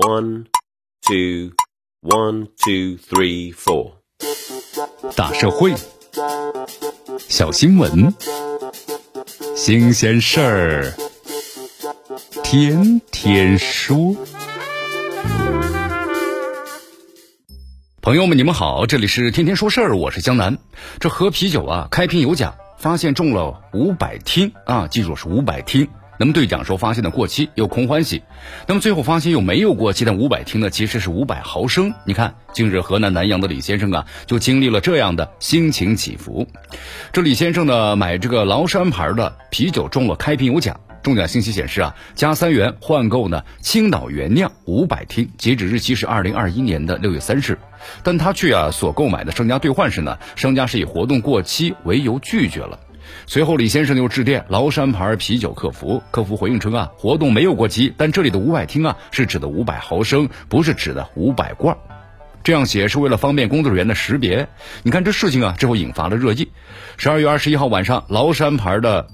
One, two, one, two, three, four。大社会，小新闻，新鲜事儿，天天说。朋友们，你们好，这里是天天说事儿，我是江南。这喝啤酒啊，开瓶有奖，发现中了五百听啊，记住是五百听。那么兑奖时候发现的过期，又空欢喜；那么最后发现又没有过期，但五百听呢，其实是五百毫升。你看，近日河南南阳的李先生啊，就经历了这样的心情起伏。这李先生呢，买这个崂山牌的啤酒中了开瓶有奖，中奖信息显示啊，加三元换购呢青岛原酿五百听，截止日期是二零二一年的六月三日，但他去啊所购买的商家兑换时呢，商家是以活动过期为由拒绝了。随后，李先生又致电崂山牌啤酒客服，客服回应称啊，活动没有过期，但这里的五百听啊是指的五百毫升，不是指的五百罐。这样写是为了方便工作人员的识别。你看这事情啊，之后引发了热议。十二月二十一号晚上，崂山牌的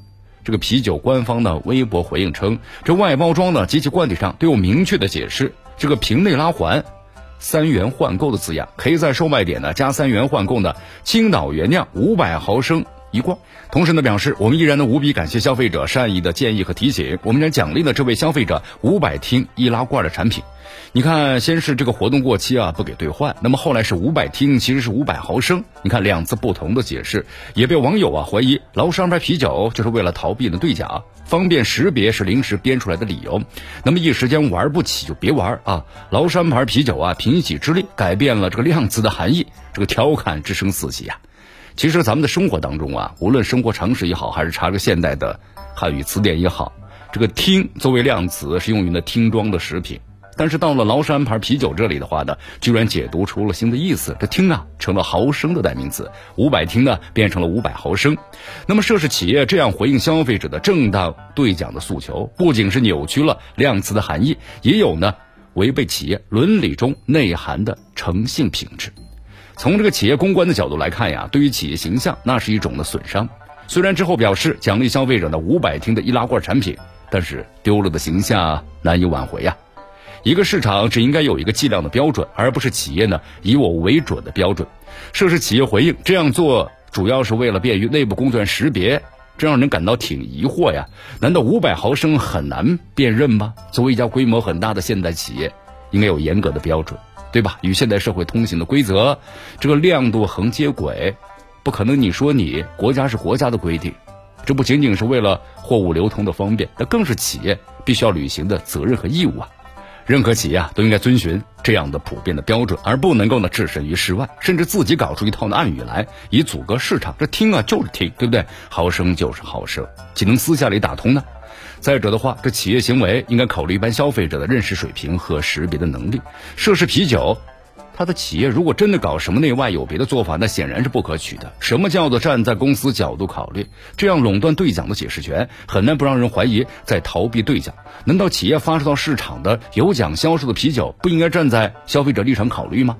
这个啤酒官方的微博回应称，这外包装呢及其罐体上都有明确的解释，这个瓶内拉环三元换购的字样，可以在售卖点呢加三元换购呢青岛原酿五百毫升。一罐，同时呢表示，我们依然呢无比感谢消费者善意的建议和提醒，我们将奖励呢这位消费者五百听易拉罐的产品。你看，先是这个活动过期啊，不给兑换，那么后来是五百听，其实是五百毫升。你看两次不同的解释，也被网友啊怀疑崂山牌啤酒就是为了逃避呢兑奖，方便识别是临时编出来的理由。那么一时间玩不起就别玩啊！崂山牌啤酒啊，凭一己之力改变了这个量词的含义，这个调侃之声四起呀。其实咱们的生活当中啊，无论生活常识也好，还是查个现代的汉语词典也好，这个“听”作为量词是用于呢听装的食品。但是到了崂山牌啤酒这里的话呢，居然解读出了新的意思，这“听”啊成了毫升的代名词，五百听呢变成了五百毫升。那么涉事企业这样回应消费者的正当兑奖的诉求，不仅是扭曲了量词的含义，也有呢违背企业伦理中内涵的诚信品质。从这个企业公关的角度来看呀，对于企业形象那是一种的损伤。虽然之后表示奖励消费者的五百听的易拉罐产品，但是丢了的形象难以挽回呀。一个市场只应该有一个计量的标准，而不是企业呢以我为准的标准。涉事企业回应这样做主要是为了便于内部工作人员识别，这让人感到挺疑惑呀。难道五百毫升很难辨认吗？作为一家规模很大的现代企业，应该有严格的标准。对吧？与现代社会通行的规则，这个亮度横接轨，不可能你说你国家是国家的规定，这不仅仅是为了货物流通的方便，那更是企业必须要履行的责任和义务啊！任何企业啊都应该遵循这样的普遍的标准，而不能够呢置身于世外，甚至自己搞出一套的暗语来以阻隔市场。这听啊就是听，对不对？毫升就是毫升，岂能私下里打通呢？再者的话，这企业行为应该考虑一般消费者的认识水平和识别的能力。涉事啤酒，它的企业如果真的搞什么内外有别的做法，那显然是不可取的。什么叫做站在公司角度考虑？这样垄断兑奖的解释权，很难不让人怀疑在逃避兑奖。难道企业发售到市场的有奖销售的啤酒，不应该站在消费者立场考虑吗？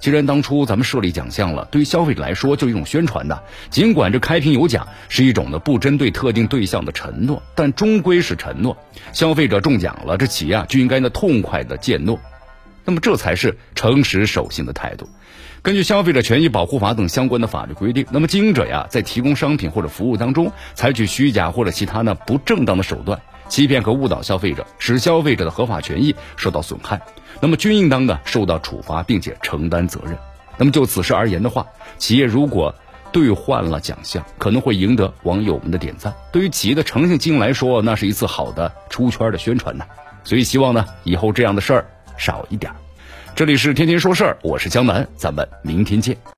既然当初咱们设立奖项了，对于消费者来说就是一种宣传的。尽管这开瓶有奖是一种呢不针对特定对象的承诺，但终归是承诺。消费者中奖了，这企业啊就应该呢痛快的践诺。那么这才是诚实守信的态度。根据《消费者权益保护法》等相关的法律规定，那么经营者呀在提供商品或者服务当中采取虚假或者其他呢不正当的手段。欺骗和误导消费者，使消费者的合法权益受到损害，那么均应当呢受到处罚，并且承担责任。那么就此事而言的话，企业如果兑换了奖项，可能会赢得网友们的点赞。对于企业的诚信经营来说，那是一次好的出圈的宣传呢。所以希望呢，以后这样的事儿少一点。这里是天天说事儿，我是江南，咱们明天见。